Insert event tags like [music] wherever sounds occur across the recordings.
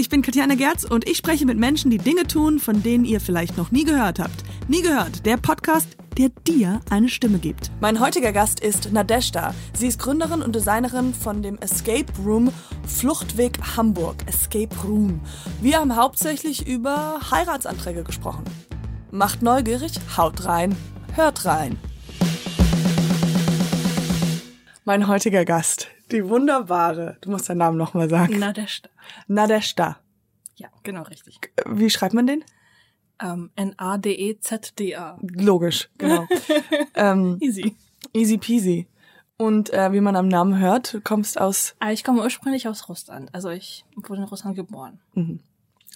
ich bin Katjana Gerz und ich spreche mit Menschen, die Dinge tun, von denen ihr vielleicht noch nie gehört habt. Nie gehört, der Podcast, der dir eine Stimme gibt. Mein heutiger Gast ist Nadeshda. Sie ist Gründerin und Designerin von dem Escape Room Fluchtweg Hamburg. Escape Room. Wir haben hauptsächlich über Heiratsanträge gesprochen. Macht neugierig, haut rein, hört rein. Mein heutiger Gast, die wunderbare, du musst deinen Namen nochmal sagen. Nadeshda. Nadeshda. Ja, genau richtig. Wie schreibt man den? Ähm, N-A-D-E-Z-D-A. Logisch, genau. [laughs] ähm, Easy. easy peasy. Und äh, wie man am Namen hört, du kommst aus, Ah, Ich komme ursprünglich aus Russland. Also ich wurde in Russland geboren.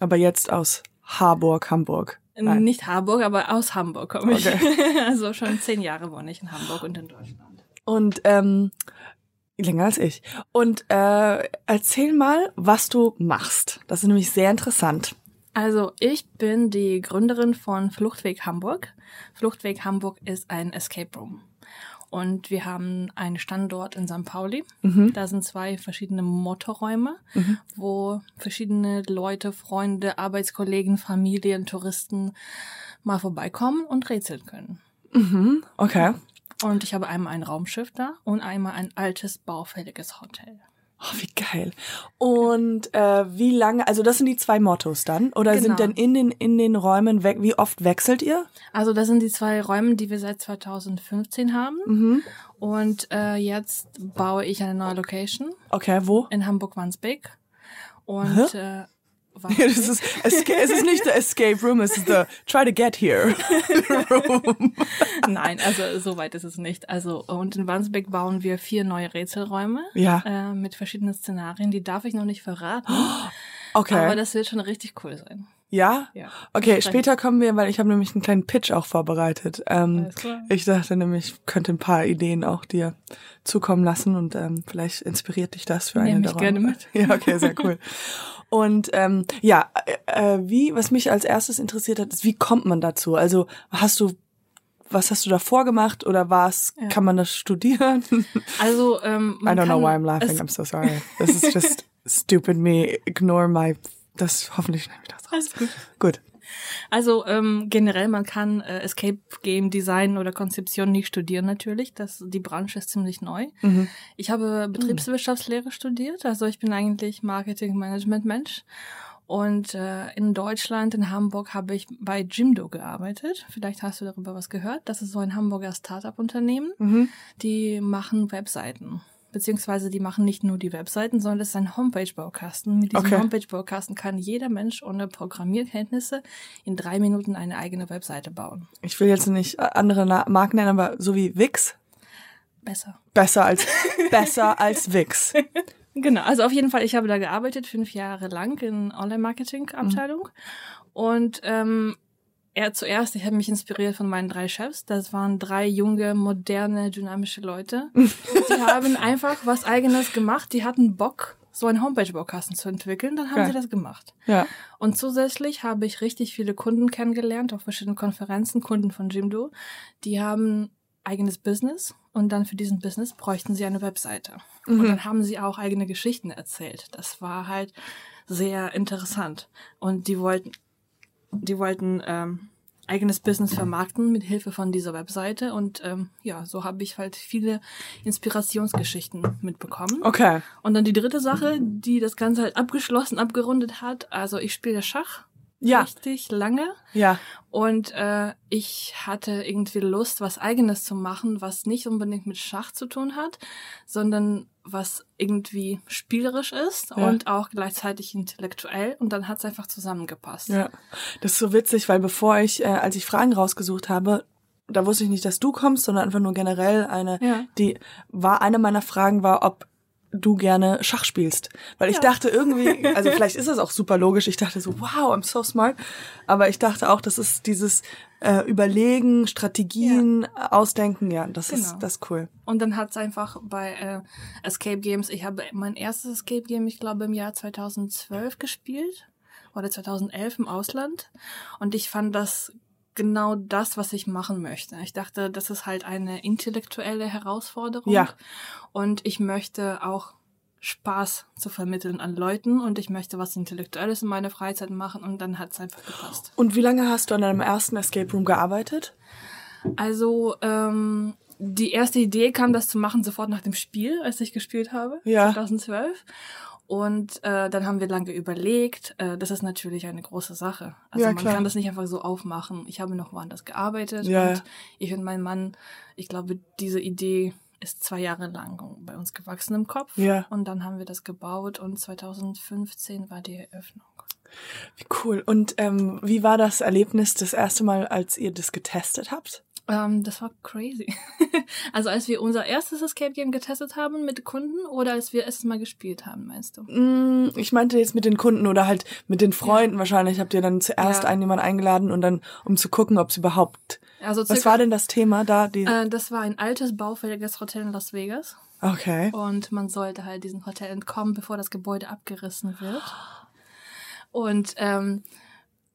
aber jetzt aus Harburg, Hamburg. Nein. Nicht Harburg, aber aus Hamburg komme ich. Okay. [laughs] also schon zehn Jahre wohne ich in Hamburg und in Deutschland. Und ähm, länger als ich. Und äh, erzähl mal, was du machst. Das ist nämlich sehr interessant. Also ich bin die Gründerin von Fluchtweg Hamburg. Fluchtweg Hamburg ist ein Escape Room. Und wir haben einen Standort in St. Pauli. Da sind zwei verschiedene Motorräume, wo verschiedene Leute, Freunde, Arbeitskollegen, Familien, Touristen mal vorbeikommen und rätseln können. Okay. Und ich habe einmal ein Raumschiff da und einmal ein altes, baufälliges Hotel. Oh, wie geil. Und äh, wie lange, also das sind die zwei Mottos dann? Oder Genau. sind denn in den, in den Räumen weg, wie oft wechselt ihr? Also das sind die zwei Räume, die wir seit 2015 haben. Und äh, jetzt baue ich eine neue Location Okay, wo? in Hamburg-Wandsbek. Und äh, Ja, das [laughs] ist, esca es ist nicht der Escape Room, es ist der Try to get here [laughs] Room. Nein, also so weit ist es nicht. Also und in Wandsbek bauen wir vier neue Rätselräume Ja. äh, mit verschiedenen Szenarien. Die darf ich noch nicht verraten, [gasps] Okay. aber das wird schon richtig cool sein. Ja? Ja. Okay, später kommen wir, weil ich habe nämlich einen kleinen Pitch auch vorbereitet. Ähm, ich dachte nämlich, ich könnte ein paar Ideen auch dir zukommen lassen und ähm, vielleicht inspiriert dich das für eine Nehm der ich gerne mit. [laughs] Ja, okay, sehr cool. Und ähm, ja, äh, äh, wie, was mich als erstes interessiert hat, ist, wie kommt man dazu? Also hast du, was hast du davor gemacht oder was, Ja. kann man das studieren? [laughs] Also ähm, I don't know why I'm laughing, I'm so sorry. This is just [laughs] stupid me, ignore my, das hoffentlich schneide ich das raus. Alles gut. Gut. Also ähm, generell, man kann äh, Escape Game Design oder Konzeption nicht studieren natürlich. Das, die Branche ist ziemlich neu. Ich habe Betriebswirtschaftslehre studiert, also ich bin eigentlich Marketing-Management-Mensch. Und äh, in Deutschland, in Hamburg, habe ich bei Jimdo gearbeitet. Vielleicht hast du darüber was gehört. Das ist so ein Hamburger Startup-Unternehmen. Die machen Webseiten. Beziehungsweise die machen nicht nur die Webseiten, sondern es ist ein Homepage-Baukasten. Mit diesem Okay. Homepage-Baukasten kann jeder Mensch ohne Programmierkenntnisse in drei Minuten eine eigene Webseite bauen. Ich will jetzt nicht andere Marken nennen, aber so wie Wix, Besser. besser als, [laughs] besser als Wix. [laughs] Genau, also auf jeden Fall, ich habe da gearbeitet, fünf Jahre lang in Online-Marketing-Abteilung. Und ähm, er zuerst, ich habe mich inspiriert von meinen drei Chefs. Das waren drei junge, moderne, dynamische Leute. Die [laughs] haben einfach was eigenes gemacht. Die hatten Bock, so einen Homepage-Baukasten zu entwickeln. Dann haben Geil. sie das gemacht. Ja. Und zusätzlich habe ich richtig viele Kunden kennengelernt auf verschiedenen Konferenzen, Kunden von Jimdo. Die haben eigenes Business und dann für diesen Business bräuchten sie eine Webseite. Und dann haben sie auch eigene Geschichten erzählt. Das war halt sehr interessant. Und die wollten, die wollten ähm, eigenes Business vermarkten mit Hilfe von dieser Webseite. Und ähm, ja, so habe ich halt viele Inspirationsgeschichten mitbekommen. Okay. Und dann die dritte Sache, die das Ganze halt abgeschlossen, abgerundet hat. Also ich spiele Schach Ja. richtig lange Ja. und äh, ich hatte irgendwie Lust, was eigenes zu machen, was nicht unbedingt mit Schach zu tun hat, sondern was irgendwie spielerisch ist Ja. und auch gleichzeitig intellektuell. Und dann hat's einfach zusammengepasst. Ja. Das ist so witzig, weil bevor ich, äh, als ich Fragen rausgesucht habe, da wusste ich nicht, dass du kommst, sondern einfach nur generell eine, Ja. die war, eine meiner Fragen war, ob du gerne Schach spielst. Weil ich Ja. dachte irgendwie, [laughs] also vielleicht ist das auch super logisch, ich dachte so, wow, I'm so smart. Aber ich dachte auch, das ist dieses äh, Überlegen, Strategien, Ausdenken, ja, das ist Genau. das ist cool. Und dann hat's einfach bei äh, Escape Games, ich habe mein erstes Escape Game, ich glaube, im Jahr 2012 gespielt oder 2011 im Ausland. Und ich fand das genau das, was ich machen möchte. Ich dachte, das ist halt eine intellektuelle Herausforderung. Ja. Und ich möchte auch Spaß zu vermitteln an Leuten und ich möchte was Intellektuelles in meiner Freizeit machen und dann hat es einfach gepasst. Und wie lange hast du an deinem ersten Escape Room gearbeitet? Also ähm, die erste Idee kam, das zu machen sofort nach dem Spiel, als ich gespielt habe, Ja. 2012. Und äh, dann haben wir lange überlegt. Äh, das ist natürlich eine große Sache. Also Ja, man klar. kann das nicht einfach so aufmachen. Ich habe noch woanders gearbeitet Ja, und ja. ich und mein Mann, ich glaube, diese Idee ist zwei Jahre lang bei uns gewachsen im Kopf. Ja. Und dann haben wir das gebaut und 2015 war die Eröffnung. Wie cool. Und ähm, wie war das Erlebnis das erste Mal, als ihr das getestet habt? Ähm, das war crazy. [laughs] also als wir unser erstes Escape Game getestet haben mit Kunden oder als wir erstes Mal gespielt haben, meinst du? Mm, Ich meinte jetzt mit den Kunden oder halt mit den Freunden wahrscheinlich. Habt ihr dann zuerst Ja. einen jemanden eingeladen und dann, um zu gucken, ob es überhaupt. Also Was war denn das Thema da? Die, Äh, das war ein altes, baufälliges Hotel in Las Vegas. okay. Und man sollte halt diesem Hotel entkommen, bevor das Gebäude abgerissen wird. Und ähm,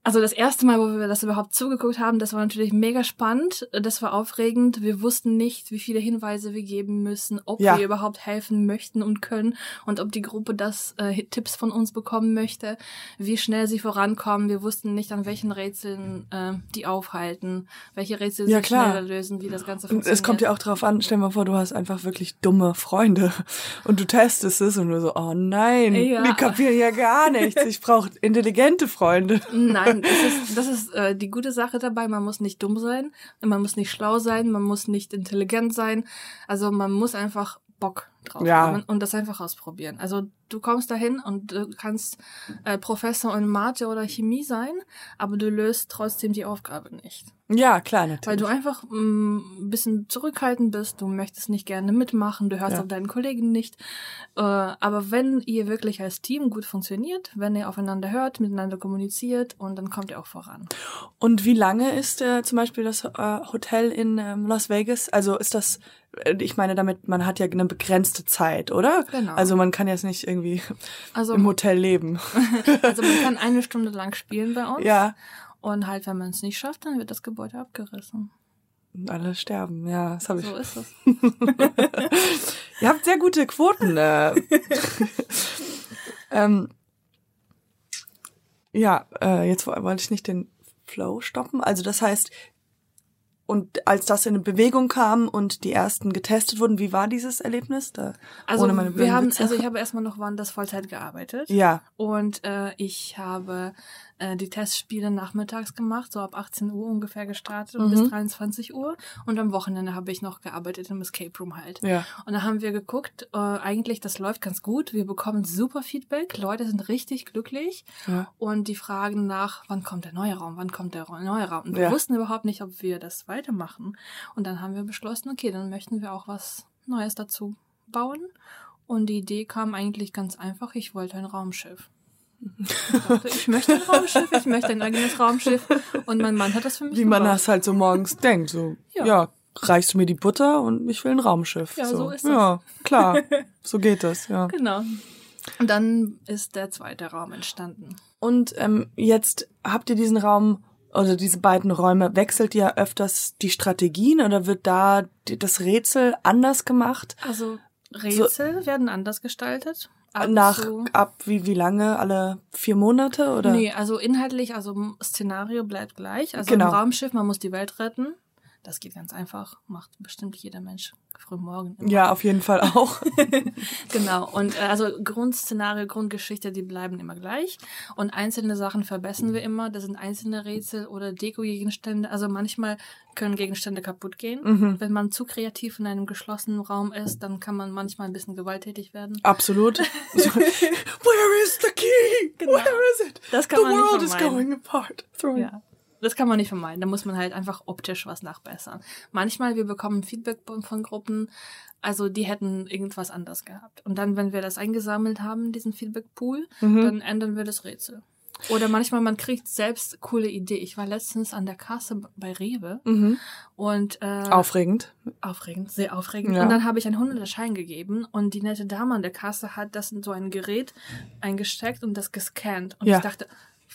also das erste Mal, wo wir das überhaupt zugeguckt haben, das war natürlich mega spannend. Das war aufregend. Wir wussten nicht, wie viele Hinweise wir geben müssen, ob Ja. wir überhaupt helfen möchten und können und ob die Gruppe das äh, Tipps von uns bekommen möchte, wie schnell sie vorankommen. Wir wussten nicht, an welchen Rätseln äh, die aufhalten, welche Rätsel Ja, sich klar. schneller lösen, wie das Ganze funktioniert. es kommt ja auch drauf an, stell mal vor, du hast einfach wirklich dumme Freunde [laughs] und du testest es und du so, oh nein, Ja. die kapieren ja gar nichts. Ich brauche intelligente Freunde. Nein, das ist, das ist äh, die gute Sache dabei. Man muss nicht dumm sein, man muss nicht schlau sein, man muss nicht intelligent sein. Also man muss einfach Bock drauf Ja. haben und das einfach ausprobieren. Also du kommst dahin und du kannst äh, Professor in Mathe oder Chemie sein, aber du löst trotzdem die Aufgabe nicht. Ja, klar, Weil natürlich. du einfach mm, ein bisschen zurückhaltend bist, du möchtest nicht gerne mitmachen, du hörst Ja. auf deinen Kollegen nicht. Äh, aber wenn ihr wirklich als Team gut funktioniert, wenn ihr aufeinander hört, miteinander kommuniziert und dann kommt ihr auch voran. Und wie lange ist äh, zum Beispiel das äh, Hotel in ähm, Las Vegas? Also ist das, ich meine damit, man hat ja eine begrenzte Zeit, oder? Genau. Also man kann jetzt nicht irgendwie Also, im Hotel leben. [laughs] also man kann [laughs] eine Stunde lang spielen bei uns. ja. Und halt, wenn man es nicht schafft, dann wird das Gebäude abgerissen. Und alle sterben, ja, das habe ich. So ist es. [laughs] Ihr habt sehr gute Quoten. Äh. ähm, ja, äh, jetzt wo- wollte ich nicht den Flow stoppen. Also das heißt, und als das in Bewegung kam und die ersten getestet wurden, wie war dieses Erlebnis? Da, Also ohne meine wir haben, also ich habe erstmal noch woanders Vollzeit gearbeitet. ja, Und äh, ich habe äh, die Testspiele nachmittags gemacht, so ab 18 Uhr ungefähr gestartet und Mhm. bis 23 Uhr. Und am Wochenende habe ich noch gearbeitet im Escape Room halt. ja. Und da haben wir geguckt, äh, eigentlich das läuft ganz gut. Wir bekommen super Feedback, Leute sind richtig glücklich Ja. und die fragen nach, wann kommt der neue Raum, wann kommt der neue Raum. Und wir Ja. wussten überhaupt nicht, ob wir das weitermachen. Und dann haben wir beschlossen, okay, dann möchten wir auch was Neues dazu bauen. Und die Idee kam eigentlich ganz einfach, ich wollte ein Raumschiff. Ich, dachte, ich möchte ein Raumschiff, ich möchte ein eigenes Raumschiff. Und mein Mann hat das für mich Wie man gebaut. das halt so morgens denkt. So, ja. Ja. reichst du mir die Butter und ich will ein Raumschiff. Ja, so ist das. Ja, klar. [laughs] so geht das, ja. Genau. Und dann ist der zweite Raum entstanden. Und ähm, jetzt habt ihr diesen Raum oder diese beiden Räume, wechselt ihr öfters die Strategien oder wird da das Rätsel anders gemacht? Also Rätsel werden anders gestaltet. Ab Nach zu- ab wie wie lange? Alle vier Monate oder? Nee, also inhaltlich, also Szenario bleibt gleich. Also Genau. im Raumschiff, man muss die Welt retten. Das geht ganz einfach, macht bestimmt jeder Mensch früh morgen. immer. Ja, auf jeden Fall auch. [laughs] Genau. Und äh, also Grundszenario, Grundgeschichte, die bleiben immer gleich. Und einzelne Sachen verbessern wir immer. Das sind einzelne Rätsel oder Deko-Gegenstände. Also manchmal können Gegenstände kaputt gehen. Mhm. Wenn man zu kreativ in einem geschlossenen Raum ist, dann kann man manchmal ein bisschen gewalttätig werden. Absolut. [laughs] So, Where is the key? Genau. Where is it? Das kann the man nicht world is going apart. Throw it. Ja. Das kann man nicht vermeiden. Da muss man halt einfach optisch was nachbessern. Manchmal, wir bekommen Feedback von Gruppen, also die hätten irgendwas anders gehabt. Und dann, wenn wir das eingesammelt haben, diesen Feedback-Pool, Mhm. dann ändern wir das Rätsel. Oder manchmal, man kriegt selbst coole Idee. Ich war letztens an der Kasse bei Rewe Mhm. und äh, Aufregend. aufregend, sehr aufregend. Ja. Und dann habe ich einen 100er Schein gegeben und die nette Dame an der Kasse hat das in so ein Gerät eingesteckt und das gescannt. Und Ja. ich dachte,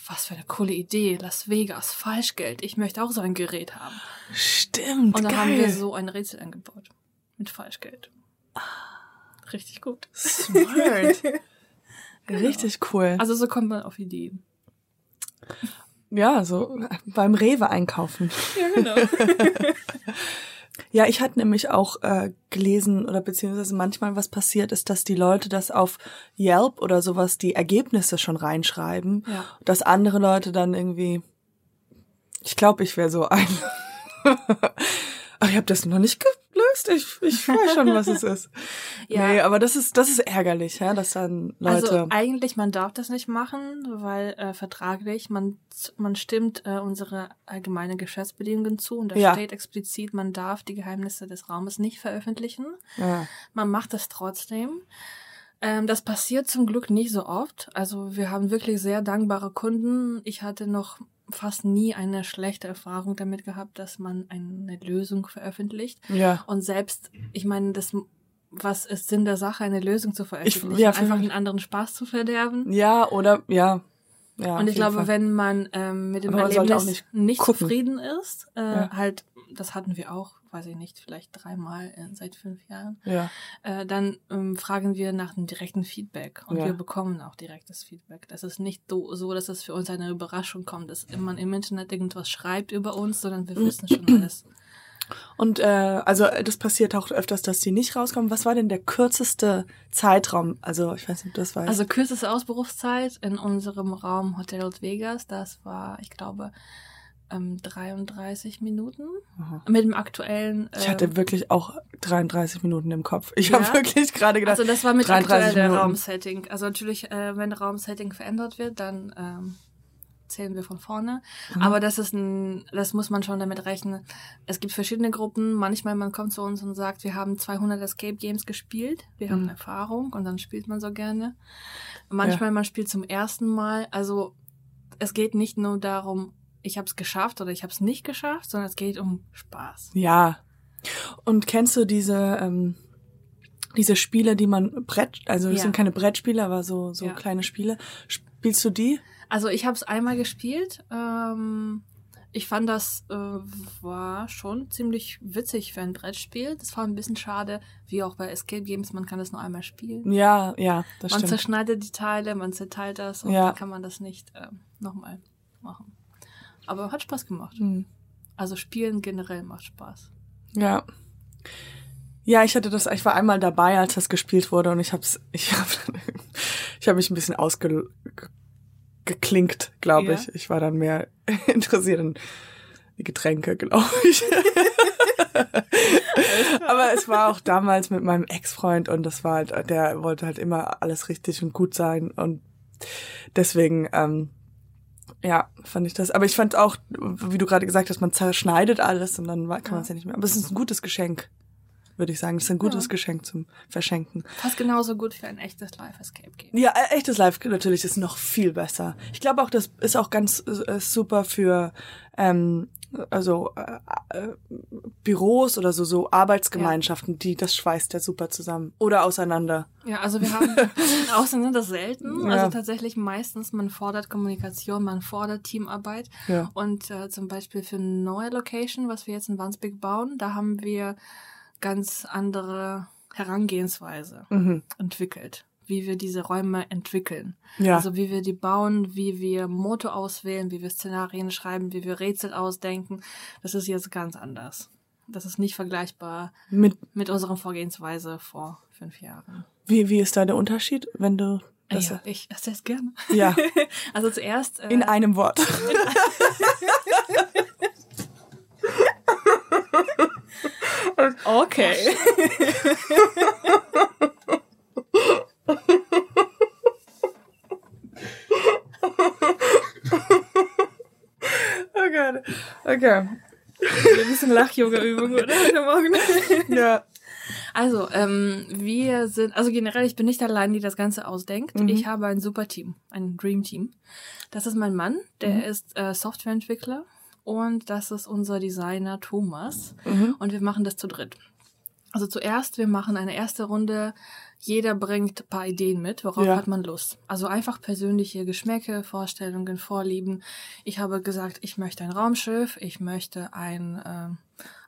was für eine coole Idee, Las Vegas, Falschgeld. Ich möchte auch so ein Gerät haben. Stimmt. Und dann geil. haben wir so ein Rätsel eingebaut mit Falschgeld. Richtig gut. Smart. [laughs] Richtig cool. Also so kommt man auf Ideen. Ja, so beim Rewe einkaufen. Ja, genau. [laughs] Ja, ich hatte nämlich auch äh, gelesen oder beziehungsweise manchmal was passiert ist, dass die Leute das auf Yelp oder sowas die Ergebnisse schon reinschreiben, Ja. dass andere Leute dann irgendwie, ich glaube, ich wäre so ein. [laughs] Ach, ich habe das noch nicht gelöst. Ich, ich weiß schon, was es ist. [laughs] Ja. Nee, aber das ist das ist ärgerlich, ja, dass dann Leute. Also eigentlich, man darf das nicht machen, weil äh, vertraglich, man, man stimmt äh, unsere allgemeine Geschäftsbedingungen zu und da Ja. steht explizit, man darf die Geheimnisse des Raumes nicht veröffentlichen. ja. Man macht das trotzdem. Ähm, das passiert zum Glück nicht so oft. Also wir haben wirklich sehr dankbare Kunden. Ich hatte noch fast nie eine schlechte Erfahrung damit gehabt, dass man eine Lösung veröffentlicht. ja. Und selbst, ich meine, das, was ist Sinn der Sache, eine Lösung zu veröffentlichen? ja, Einfach einen anderen Spaß zu verderben. Ja, oder ja. Ja, Und ich glaube, Fall. wenn man ähm, mit dem Erlebnis nicht, nicht zufrieden ist, äh, Ja. halt, das hatten wir auch, weiß ich nicht, vielleicht dreimal äh, seit fünf Jahren, Ja. äh, dann ähm, fragen wir nach dem direkten Feedback und Ja. wir bekommen auch direktes Feedback. Das ist nicht so, dass es für uns eine Überraschung kommt, dass man im Internet irgendwas schreibt über uns, sondern wir wissen schon alles. Und äh, also das passiert auch öfters, dass die nicht rauskommen. Was war denn der kürzeste Zeitraum? Also ich weiß nicht, ob du das weißt. Also kürzeste Ausberufszeit in unserem Raum Hotel Vegas, das war, ich glaube, ähm, 33 Minuten. Mit dem aktuellen. Äh, ich hatte wirklich auch 33 Minuten im Kopf. Ich Ja? habe wirklich gerade gedacht. also das war mit 33 aktuellem Minuten. Raumsetting. Also natürlich, äh, wenn Raumsetting verändert wird, dann ähm, zählen wir von vorne. Mhm. Aber das ist ein, das muss man schon damit rechnen. Es gibt verschiedene Gruppen. Manchmal man kommt zu uns und sagt, wir haben 200 Escape Games gespielt, wir haben Mhm. Erfahrung und dann spielt man so gerne. Manchmal man spielt zum ersten Mal. Also es geht nicht nur darum, ich habe es geschafft oder ich habe es nicht geschafft, sondern es geht um Spaß. Ja. Und kennst du diese ähm, diese Spiele, die man Brett, also das Ja. sind keine Brettspiele, aber so so Ja. kleine Spiele. Spielst du die? Also ich habe es einmal gespielt. Ähm, ich fand das äh, war schon ziemlich witzig für ein Brettspiel. Das war ein bisschen schade, wie auch bei Escape Games, man kann das nur einmal spielen. Ja, ja, das man stimmt. zerschneidet die Teile, man zerteilt das und Ja. dann kann man das nicht ähm, nochmal machen. Aber hat Spaß gemacht. Hm. Also Spielen generell macht Spaß. Ja. Ja, ich hatte das, ich war einmal dabei, als das gespielt wurde und ich hab's, ich [laughs] hab, ich habe mich ein bisschen ausgeklinkt, glaube Ja. ich. Ich war dann mehr [laughs] interessiert in die Getränke, glaube ich. [laughs] Aber es war auch damals mit meinem Ex-Freund und das war halt, der wollte halt immer alles richtig und gut sein und deswegen, ähm, ja, fand ich das. Aber ich fand auch, wie du gerade gesagt hast, man zerschneidet alles und dann kann man es ja nicht mehr. Aber es ist ein gutes Geschenk, würde ich sagen. Es ist ein gutes Ja. Geschenk zum Verschenken. Fast genauso gut für ein echtes Live-Escape-Game. Ja, äh, echtes Live natürlich ist noch viel besser. Ich glaube auch, das ist auch ganz äh, super für ähm, also äh, äh, Büros oder so so Arbeitsgemeinschaften, die das schweißt ja super zusammen oder auseinander. Ja, also wir haben [laughs] auseinander selten. Ja. Also tatsächlich meistens, man fordert Kommunikation, man fordert Teamarbeit. Ja. Und äh, zum Beispiel für eine neue Location, was wir jetzt in Wandsbek bauen, da haben wir ganz andere Herangehensweise Mhm. entwickelt, wie wir diese Räume entwickeln. Ja. Also wie wir die bauen, wie wir Motto auswählen, wie wir Szenarien schreiben, wie wir Rätsel ausdenken. Das ist jetzt ganz anders. Das ist nicht vergleichbar Mit mit unserer Vorgehensweise vor fünf Jahren. wie wie ist da der Unterschied, wenn du das ja, ich erzähle es gerne. ja [laughs] Also zuerst äh, in einem Wort. [laughs] Okay. [laughs] Oh Gott. Okay. Ein bisschen Lach-Yoga-Übung, oder? Heute Morgen. Ja. Also, ähm, wir sind, also generell, ich bin nicht allein, die das Ganze ausdenkt. Mhm. Ich habe ein super Team, ein Dream Team. Das ist mein Mann, der Mhm. ist äh, Softwareentwickler und das ist unser Designer Thomas Mhm. und wir machen das zu dritt. Also zuerst, wir machen eine erste Runde jeder bringt ein paar Ideen mit, worauf Ja. hat man Lust. Also einfach persönliche Geschmäcke, Vorstellungen, Vorlieben. Ich habe gesagt, ich möchte ein Raumschiff, ich möchte ein, ähm,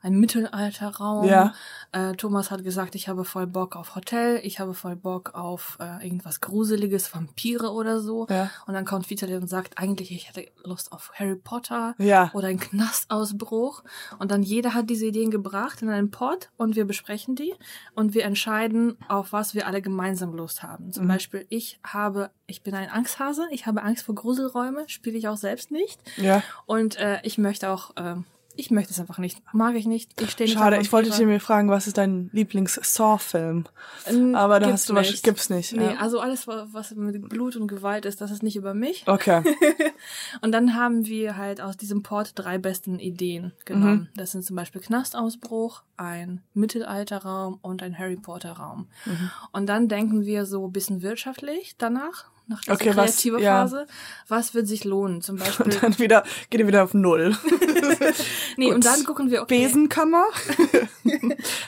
ein Mittelalterraum. Ja. Äh, Thomas hat gesagt, ich habe voll Bock auf Hotel, ich habe voll Bock auf äh, irgendwas Gruseliges, Vampire oder so. Ja. Und dann kommt Vitali und sagt, eigentlich ich hätte Lust auf Harry Potter Ja. oder einen Knastausbruch. Und dann jeder hat diese Ideen gebracht in einen Pot und wir besprechen die und wir entscheiden, auf was wir alle gemeinsam Lust haben. Mhm. Zum Beispiel, ich habe, ich bin ein Angsthase, ich habe Angst vor Gruselräume, spiele ich auch selbst nicht. Ja. Und äh, ich möchte auch, ähm, ich möchte es einfach nicht. Mag ich nicht. Ich stehe nicht Schade, ich wollte Vampire. mir fragen, was ist dein Lieblings-Saw-Film? Ähm, Aber da gibt's hast du was, nicht. gibt's nicht. Nee, ja. also alles, wa- was mit Blut und Gewalt ist, das ist nicht über mich. Okay. [laughs] Und dann haben wir halt aus diesem Port drei besten Ideen Mhm. genommen. Das sind zum Beispiel Knastausbruch, ein Mittelalterraum und ein Harry Potter Raum. Mhm. Und dann denken wir so ein bisschen wirtschaftlich danach, nach dieser Okay, was- kreative ja. Phase. Was wird sich lohnen? Zum [laughs] Beispiel. Und dann wieder, geht ihr wieder auf Null. [laughs] [laughs] nee, Gut. und dann gucken wir, okay, Besenkammer,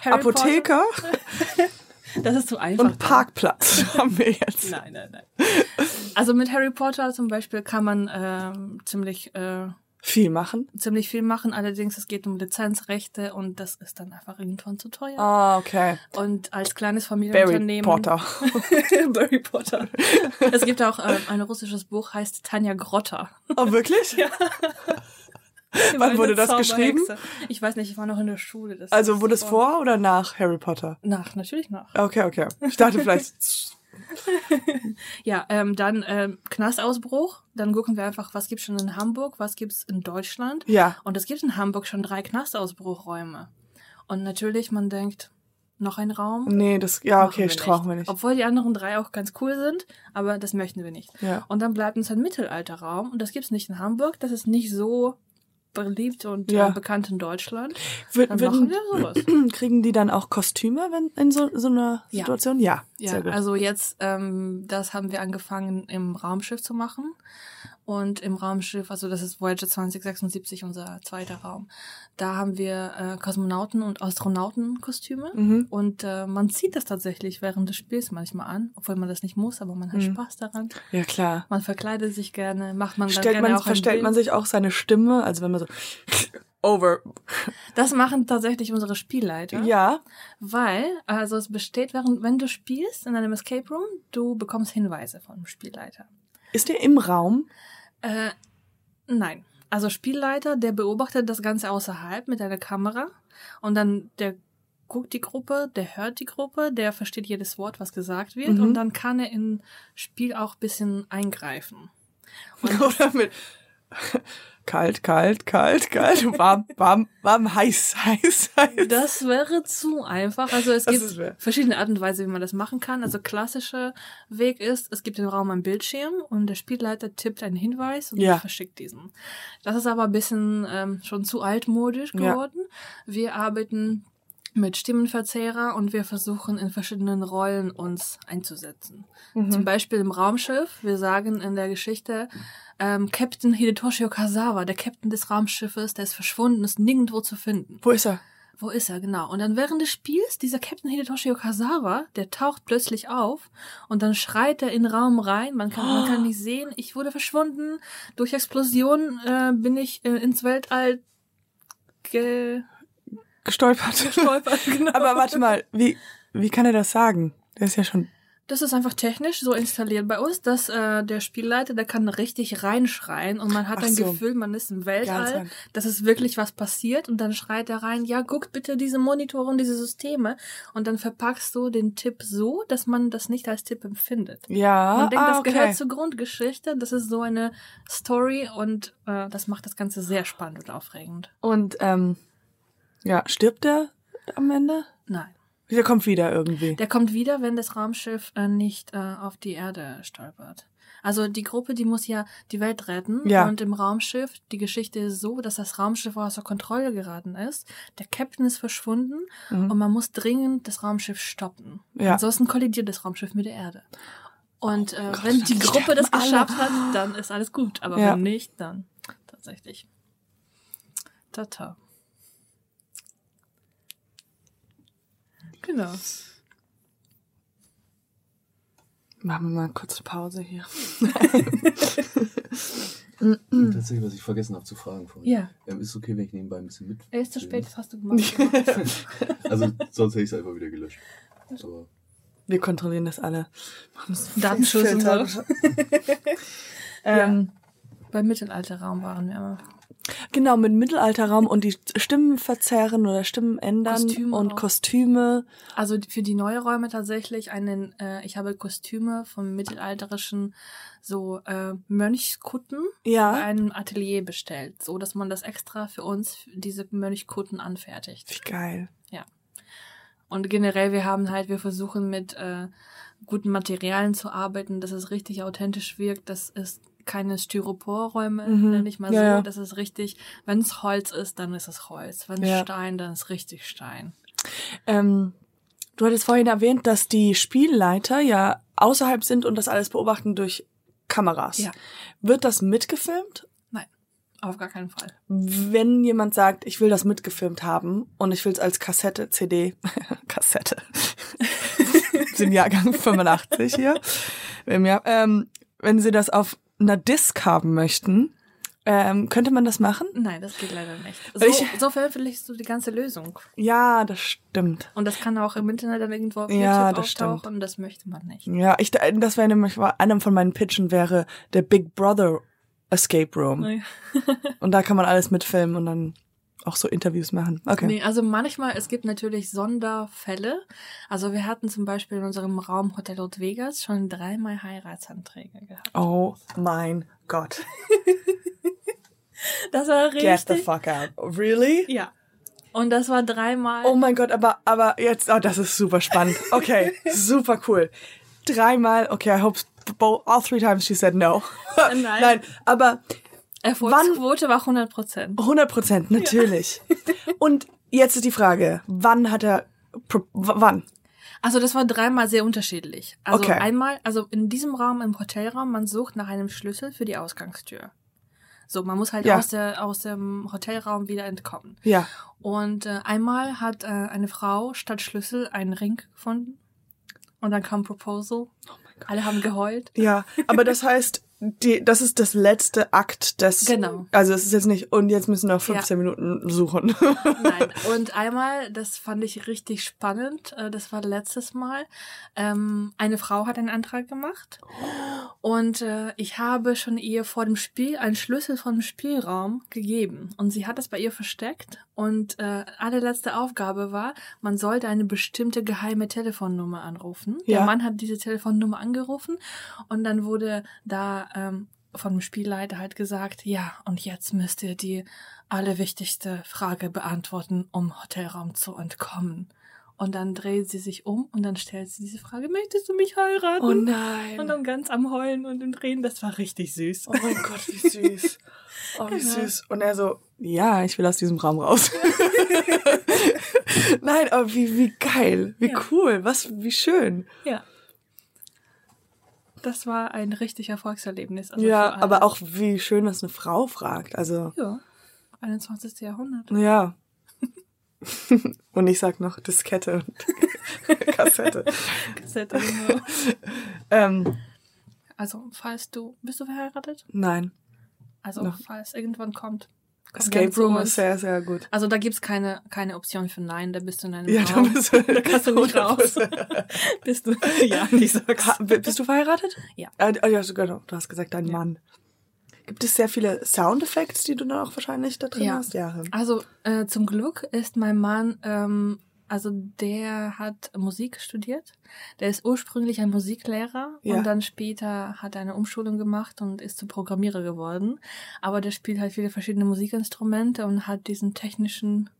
Harry Apotheker Potter, das ist zu einfach. und Parkplatz haben wir jetzt. Nein, nein, nein. Also mit Harry Potter zum Beispiel kann man ähm, ziemlich äh, Viel machen. ziemlich viel machen. Allerdings es geht um Lizenzrechte und das ist dann einfach irgendwann zu teuer. Ah, okay. Und als kleines Barry Familienunternehmen. Potter. [laughs] Barry Potter. es gibt auch ähm, ein russisches Buch, heißt Tanja Grotter. Oh, wirklich? [laughs] Wann wurde das geschrieben? Ich weiß nicht, ich war noch in der Schule. Also wurde es vor oder nach Harry Potter? Nach, natürlich nach. Okay, okay. Ich dachte vielleicht. [laughs] [laughs] Ja, ähm, dann ähm, Knastausbruch. Dann gucken wir einfach, was gibt's schon in Hamburg, was gibt's in Deutschland. Ja. Und es gibt in Hamburg schon drei Knastausbruchräume. Und natürlich, man denkt, noch ein Raum. Nee, das, ja, okay, wir brauchen wir nicht. Obwohl die anderen drei auch ganz cool sind, aber das möchten wir nicht. Ja. Und dann bleibt uns ein Mittelalterraum und das gibt's nicht in Hamburg. Das ist nicht so beliebt und Ja. äh, bekannt in Deutschland. Wir, Dann würden, machen wir sowas. [clears throat] kriegen die dann auch Kostüme wenn, in so, so einer Ja. Situation? Ja. Ja, sehr gut. also jetzt, ähm, das haben wir angefangen im Raumschiff zu machen. Und im Raumschiff, also das ist Voyager 2076, unser zweiter Raum, da haben wir äh, Kosmonauten- und Astronautenkostüme. Mhm. Und äh, man zieht das tatsächlich während des Spiels manchmal an, obwohl man das nicht muss, aber man hat Mhm. Spaß daran. ja, klar. Man verkleidet sich gerne, macht man dann Stellt gerne man, auch verstellt man sich auch seine Stimme, also wenn man so [laughs] over. Das machen tatsächlich unsere Spielleiter. Ja. Weil, also es besteht, während, wenn du spielst in einem Escape Room, du bekommst Hinweise vom Spielleiter. Ist der im Raum? Äh, nein. Also Spielleiter, der beobachtet das Ganze außerhalb mit einer Kamera und dann der guckt die Gruppe, der hört die Gruppe, der versteht jedes Wort, was gesagt wird Mhm. und dann kann er im Spiel auch ein bisschen eingreifen. [laughs] Oder mit [laughs] kalt, kalt, kalt, kalt, warm, warm, warm, heiß, heiß, heiß. Das wäre zu einfach. Also es Das gibt verschiedene Arten und Weise, wie man das machen kann. Also klassischer Weg ist, es gibt im Raum einen Bildschirm und der Spielleiter tippt einen Hinweis und Ja. verschickt diesen. Das ist aber ein bisschen ähm, schon zu altmodisch Ja. geworden. Wir arbeiten mit Stimmenverzehrer und wir versuchen in verschiedenen Rollen uns einzusetzen. Mhm. Zum Beispiel im Raumschiff, wir sagen in der Geschichte, ähm, Captain Hidetoshi Okazawa, der Captain des Raumschiffes, der ist verschwunden, ist nirgendwo zu finden. Wo ist er? Wo ist er, genau. Und dann während des Spiels, dieser Captain Hidetoshi Okazawa, der taucht plötzlich auf und dann schreit er in den Raum rein. Man kann, man kann nicht [gasps] sehen, ich wurde verschwunden. Durch Explosion äh, bin ich äh, ins Weltall ge Gestolpert. gestolpert. [laughs] Genau. Aber warte mal, wie, wie kann er das sagen? Der ist ja schon. Das ist einfach technisch so installiert bei uns, dass äh, der Spielleiter, der kann richtig reinschreien und man hat Ach ein so. Gefühl, man ist im Weltall, dass es wirklich was passiert und dann schreit er rein, ja, guckt bitte diese Monitore und diese Systeme und dann verpackst du den Tipp so, dass man das nicht als Tipp empfindet. Ja. Man denkt, ah, das okay. gehört zur Grundgeschichte, das ist so eine Story und äh, das macht das Ganze sehr spannend und aufregend. Und ähm, ja, stirbt der am Ende? Nein. Der kommt wieder irgendwie. Der kommt wieder, wenn das Raumschiff äh, nicht äh, auf die Erde stolpert. Also die Gruppe, die muss ja die Welt retten. Ja. Und im Raumschiff, die Geschichte ist so, dass das Raumschiff außer Kontrolle geraten ist. Der Captain ist verschwunden Mhm. und man muss dringend das Raumschiff stoppen. Ja. Ansonsten kollidiert das Raumschiff mit der Erde. Und äh, Gott, wenn die Gruppe das sterben alle. geschafft hat, dann ist alles gut. Aber Ja. wenn nicht, dann tatsächlich. Tata. Genau. Machen wir mal kurz Pause hier. Tatsächlich, was ich vergessen habe zu fragen vorhin. Ja. Ähm, ist es okay, wenn ich nebenbei ein bisschen mit? Er ist zu spät, das hast du gemacht. [laughs] [laughs] Also sonst hätte ich es einfach wieder gelöscht. Aber Wir kontrollieren das alle. Datenschutz und so. [laughs] ähm, Beim Mittelalterraum waren wir immer. Genau, mit Mittelalterraum und die Stimmen verzerren oder Stimmen ändern Kostüme und auch. Kostüme. Also für die neue Räume tatsächlich einen, äh, ich habe Kostüme vom mittelalterischen so äh, Mönchskutten bei Ja. einem Atelier bestellt, so dass man das extra für uns diese Mönchskutten anfertigt. Wie geil. Und generell, wir haben halt, wir versuchen mit äh, guten Materialien zu arbeiten, dass es richtig authentisch wirkt. Das ist keine Styroporräume, Mhm. nenne ich mal Ja, so. Das ist richtig, wenn es Holz ist, dann ist es Holz. Wenn es Ja. Stein, dann ist richtig Stein. Ähm, du hattest vorhin erwähnt, dass die Spielleiter ja außerhalb sind und das alles beobachten durch Kameras. Ja. Wird das mitgefilmt? Nein, auf gar keinen Fall. Wenn jemand sagt, ich will das mitgefilmt haben und ich will es als Kassette, CD, [laughs] Kassette, [laughs] sind Jahrgang 85 hier, im Jahr, ähm, wenn sie das auf einer Disc haben möchten, ähm, könnte man das machen? Nein, das geht leider nicht. So, ich- so veröffentlichst du die ganze Lösung. Ja, das stimmt. Und das kann auch im Internet dann irgendwo auf Ja, YouTube das stimmt. auftauchen. Das möchte man nicht. Ja, ich, das wäre nämlich, einer von meinen Pitchen wäre der Big Brother Escape Room. Und da kann man alles mitfilmen und dann auch so Interviews machen. Okay. Nee, also manchmal, es gibt natürlich Sonderfälle. Also wir hatten zum Beispiel in unserem Raum Hotel Old Vegas schon dreimal Heiratsanträge gehabt. Oh mein Gott. [laughs] Das war Get the richtig. fuck out. Really? Ja. Und das war dreimal. Oh mein Gott, aber, aber jetzt, oh, das ist super spannend. Okay, [laughs] super cool. Dreimal, okay, I hope all three times she said no. [laughs] Nein. Nein, aber Erfolgsquote war 100 Prozent. 100 Prozent, natürlich. Und jetzt ist die Frage, wann hat er, wann? Also das war dreimal sehr unterschiedlich. Also Okay. einmal, also in diesem Raum, im Hotelraum, man sucht nach einem Schlüssel für die Ausgangstür. So, man muss halt Ja. aus, der, aus dem Hotelraum wieder entkommen. Ja. Und äh, einmal hat äh, eine Frau statt Schlüssel einen Ring gefunden. Und dann kam Proposal. Alle haben geheult. Ja, aber das heißt, die, das ist das letzte Akt des. Genau. Also es ist jetzt nicht, und jetzt müssen wir noch 15 Minuten suchen. Nein. [laughs] Und einmal, das fand ich richtig spannend, äh, das war letztes Mal, ähm, eine Frau hat einen Antrag gemacht und äh, ich habe schon ihr vor dem Spiel einen Schlüssel von dem Spielraum gegeben und sie hat das bei ihr versteckt und äh, allerletzte Aufgabe war, man sollte eine bestimmte geheime Telefonnummer anrufen. Ja. Der Mann hat diese Telefonnummer angerufen und dann wurde da ähm, von dem Spielleiter halt gesagt, ja, und jetzt müsst ihr die allerwichtigste Frage beantworten, um Hotelraum zu entkommen. Und dann dreht sie sich um und dann stellt sie diese Frage, möchtest du mich heiraten? Oh Und nein. dann ganz am Heulen und im Drehen, das war richtig süß. Oh mein Gott, wie süß. [laughs] Oh, wie süß. Und er so, ja, ich will aus diesem Raum raus. [laughs] Nein, aber wie, wie geil. Wie Ja. cool. Was, wie schön. Ja. Das war ein richtig Erfolgserlebnis. also Ja, aber auch wie schön, dass eine Frau fragt. Also, Ja, 21. Jahrhundert. ja. [laughs] Und ich sag noch Diskette und [laughs] Kassette. Kassette, genau. Ähm, Also, falls du, bist du verheiratet? nein. Also, Noch. falls irgendwann kommt. Escape Room ist sehr, sehr gut. Also, da gibt's keine, keine Option für Nein, da bist du in einem Ja, da Raum. bist du, da kannst du nicht raus. 100%. [laughs] bist du, ja, ich sag's. Ha, bist du verheiratet? Ja. Äh, ja, genau. Du hast gesagt, dein Ja. Mann. Gibt es sehr viele Soundeffekte, die du dann auch wahrscheinlich da drin Ja. hast? Ja. Also äh, zum Glück ist mein Mann, ähm, also der hat Musik studiert. Der ist ursprünglich ein Musiklehrer Ja. und dann später hat er eine Umschulung gemacht und ist zum Programmierer geworden. Aber der spielt halt viele verschiedene Musikinstrumente und hat diesen technischen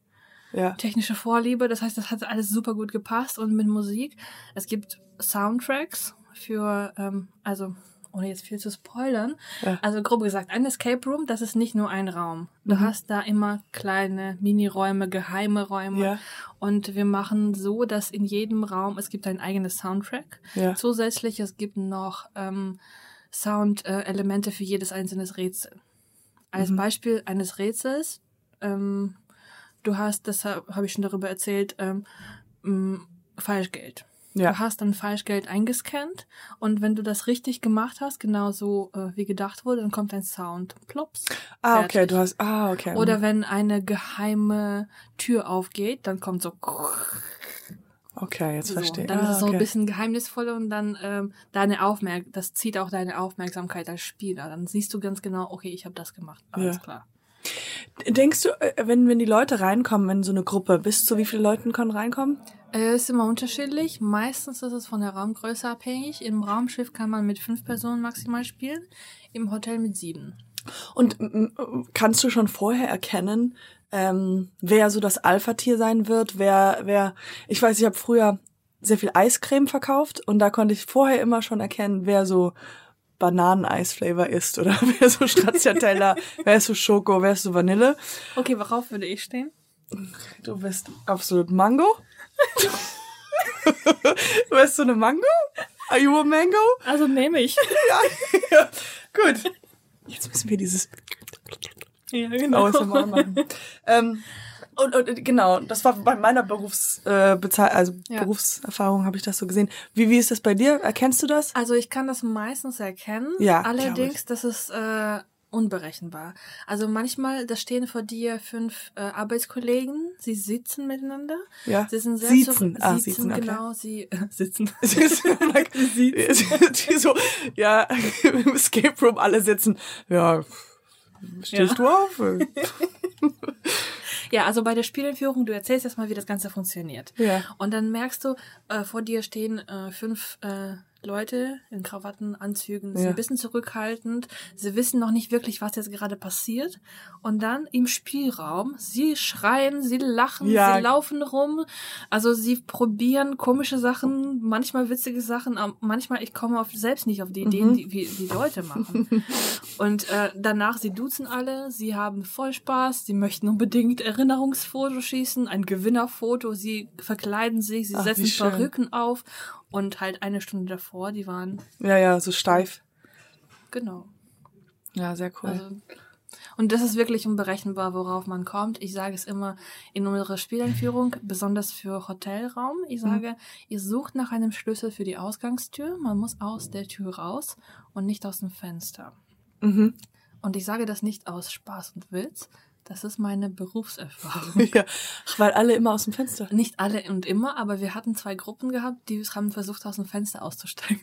Ja. technische Vorliebe. Das heißt, das hat alles super gut gepasst. Und mit Musik, es gibt Soundtracks für, ähm, also ohne jetzt viel zu spoilern, Ja. also grob gesagt, ein Escape Room, das ist nicht nur ein Raum. Du Mhm. hast da immer kleine Miniräume, geheime Räume. Ja. Und wir machen so, dass in jedem Raum, es gibt ein eigenes Soundtrack. Ja. Zusätzlich, es gibt noch ähm, Sound-Elemente für jedes einzelne Rätsel. Als Mhm. Beispiel eines Rätsels, ähm, du hast, das habe hab ich schon darüber erzählt, ähm, Falschgeld. Ja. Du hast dann Falschgeld eingescannt und wenn du das richtig gemacht hast, genau so äh, wie gedacht wurde, dann kommt ein Sound. Plops. Ah, okay, fertig. du hast, ah, okay. Oder wenn eine geheime Tür aufgeht, dann kommt so. Okay, jetzt so. verstehe. Dann ah, ist es so okay. ein bisschen geheimnisvoll und dann ähm, deine Aufmerk das zieht auch deine Aufmerksamkeit als Spieler. Dann siehst du ganz genau, okay, ich habe das gemacht. Alles Ja. klar. Denkst du, äh, wenn, wenn die Leute reinkommen in so eine Gruppe, bis zu wie viele Leuten können reinkommen? Äh, ist immer unterschiedlich. Meistens ist es von der Raumgröße abhängig. Im Raumschiff kann man mit fünf Personen maximal spielen, im Hotel mit sieben. Und kannst du schon vorher erkennen, ähm, wer so das Alpha-Tier sein wird? Wer, wer, ich weiß, ich habe früher sehr viel Eiscreme verkauft und da konnte ich vorher immer schon erkennen, wer so Bananeneis-Flavor ist oder [laughs] wer so Stracciatella, [laughs] wer ist so Schoko, wer ist so Vanille. Okay, worauf würde ich stehen? Du bist absolut Mango. Du bist so eine Mango? Are you a Mango? Also nehme ich. ja. Gut. Jetzt müssen wir dieses ja, genau. ASMR machen. ähm, und, und genau, das war bei meiner Berufs, äh, also Ja. Berufserfahrung habe ich das so gesehen. Wie, wie ist das bei dir? Erkennst du das? Also ich kann das meistens erkennen. Ja, Allerdings, das ist äh, unberechenbar. Also manchmal, da stehen vor dir fünf äh, Arbeitskollegen, sie sitzen miteinander. Ja. Sie sind sehr Sitzen. zurück- Ah, sitzen, sitzen, okay. genau, sie äh, [laughs] sitzen. [laughs] die [laughs] so, ja, im Escape Room alle sitzen. Ja, stehst Ja. du auf? Ja, also bei der Spielentführung, du erzählst erstmal, wie das Ganze funktioniert. Ja. Und dann merkst du, äh, vor dir stehen äh, fünf äh, Leute in Krawatten, Anzügen, sie Ja. sind ein bisschen zurückhaltend, sie wissen noch nicht wirklich, was jetzt gerade passiert. Und dann im Spielraum, sie schreien, sie lachen, Ja. sie laufen rum, also sie probieren komische Sachen, manchmal witzige Sachen, aber manchmal ich komme auf, selbst nicht auf die Ideen, Mhm. die, wie die Leute machen. [laughs] Und äh, danach, sie duzen alle, sie haben voll Spaß, sie möchten unbedingt Erinnerungsfoto schießen, ein Gewinnerfoto, sie verkleiden sich, sie Ach, setzen. Perücken auf und halt eine Stunde davor, die waren, Ja, ja, so steif. genau. Ja, sehr cool. Also, und das ist wirklich unberechenbar, worauf man kommt. Ich sage es immer in unserer Spieleinführung, besonders für Hotelraum. Ich sage, ihr sucht nach einem Schlüssel für die Ausgangstür. Man muss aus der Tür raus und nicht aus dem Fenster. mhm. Und ich sage das nicht aus Spaß und Witz. Das ist meine Berufserfahrung. [laughs] ja. Weil alle immer aus dem Fenster. Nicht alle und immer, aber wir hatten zwei Gruppen gehabt, die haben versucht, aus dem Fenster auszusteigen.